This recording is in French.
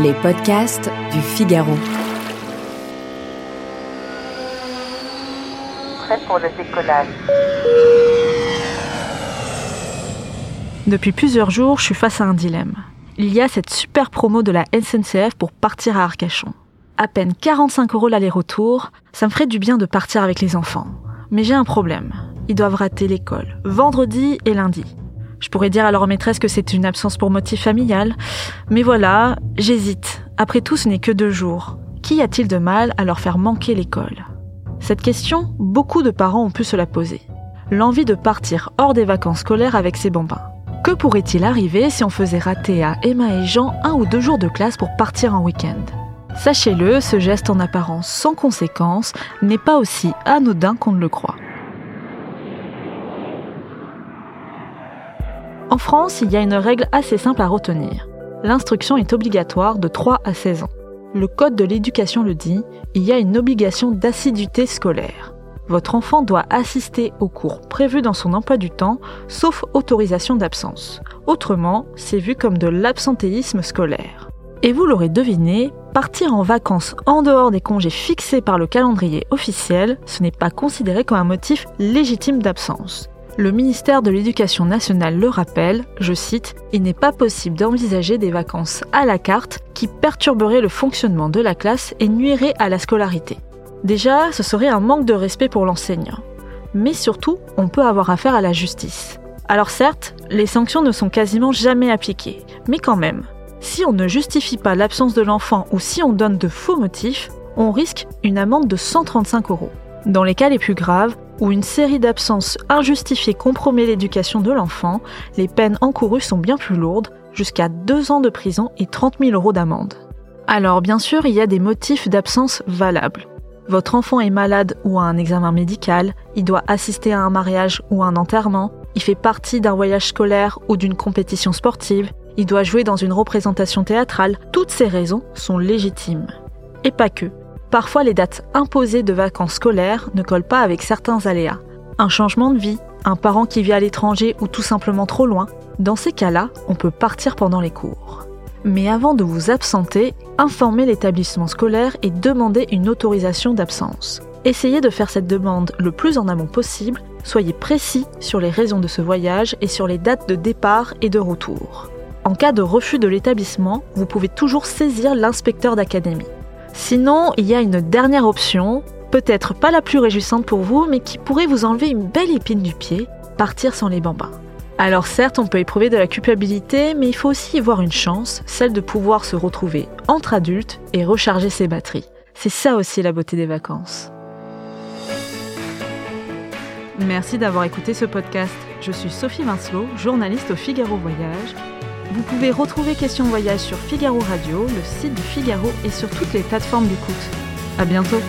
Les podcasts du Figaro. Prêt pour le décollage. Depuis plusieurs jours, je suis face à un dilemme. Il y a cette super promo de la SNCF pour partir à Arcachon. À peine 45 euros l'aller-retour, ça me ferait du bien de partir avec les enfants. Mais j'ai un problème. Ils doivent rater l'école, vendredi et lundi. Je pourrais dire à leur maîtresse que c'est une absence pour motif familial, mais voilà, j'hésite. Après tout, ce n'est que deux jours. Qu'y a-t-il de mal à leur faire manquer l'école? Cette question, beaucoup de parents ont pu se la poser. L'envie de partir hors des vacances scolaires avec ses bambins. Que pourrait-il arriver si on faisait rater à Emma et Jean un ou deux jours de classe pour partir en week-end? Sachez-le, ce geste en apparence sans conséquence n'est pas aussi anodin qu'on ne le croit. France, il y a une règle assez simple à retenir. L'instruction est obligatoire de 3 à 16 ans. Le Code de l'éducation le dit, il y a une obligation d'assiduité scolaire. Votre enfant doit assister aux cours prévus dans son emploi du temps, sauf autorisation d'absence. Autrement, c'est vu comme de l'absentéisme scolaire. Et vous l'aurez deviné, partir en vacances en dehors des congés fixés par le calendrier officiel, ce n'est pas considéré comme un motif légitime d'absence. Le ministère de l'Éducation nationale le rappelle, je cite, Il n'est pas possible d'envisager des vacances à la carte qui perturberaient le fonctionnement de la classe et nuiraient à la scolarité. Déjà, ce serait un manque de respect pour l'enseignant. Mais surtout, on peut avoir affaire à la justice. Alors certes, les sanctions ne sont quasiment jamais appliquées, mais quand même, si on ne justifie pas l'absence de l'enfant ou si on donne de faux motifs, on risque une amende de 135 euros. Dans les cas les plus graves, où une série d'absences injustifiées compromet l'éducation de l'enfant, les peines encourues sont bien plus lourdes, jusqu'à 2 ans de prison et 30 000 euros d'amende. Alors bien sûr, il y a des motifs d'absence valables. Votre enfant est malade ou a un examen médical, il doit assister à un mariage ou un enterrement, il fait partie d'un voyage scolaire ou d'une compétition sportive, il doit jouer dans une représentation théâtrale, toutes ces raisons sont légitimes. Et pas que. Parfois, les dates imposées de vacances scolaires ne collent pas avec certains aléas. Un changement de vie, un parent qui vit à l'étranger ou tout simplement trop loin. Dans ces cas-là, on peut partir pendant les cours. Mais avant de vous absenter, informez l'établissement scolaire et demandez une autorisation d'absence. Essayez de faire cette demande le plus en amont possible, soyez précis sur les raisons de ce voyage et sur les dates de départ et de retour. En cas de refus de l'établissement, vous pouvez toujours saisir l'inspecteur d'académie. Sinon, il y a une dernière option, peut-être pas la plus réjouissante pour vous, mais qui pourrait vous enlever une belle épine du pied, partir sans les bambins. Alors certes, on peut éprouver de la culpabilité, mais il faut aussi y voir une chance, celle de pouvoir se retrouver entre adultes et recharger ses batteries. C'est ça aussi la beauté des vacances. Merci d'avoir écouté ce podcast. Je suis Sophie Vincelot, journaliste au Figaro Voyage vous pouvez retrouver Question Voyage sur Figaro Radio, le site du Figaro et sur toutes les plateformes d'écoute. À bientôt!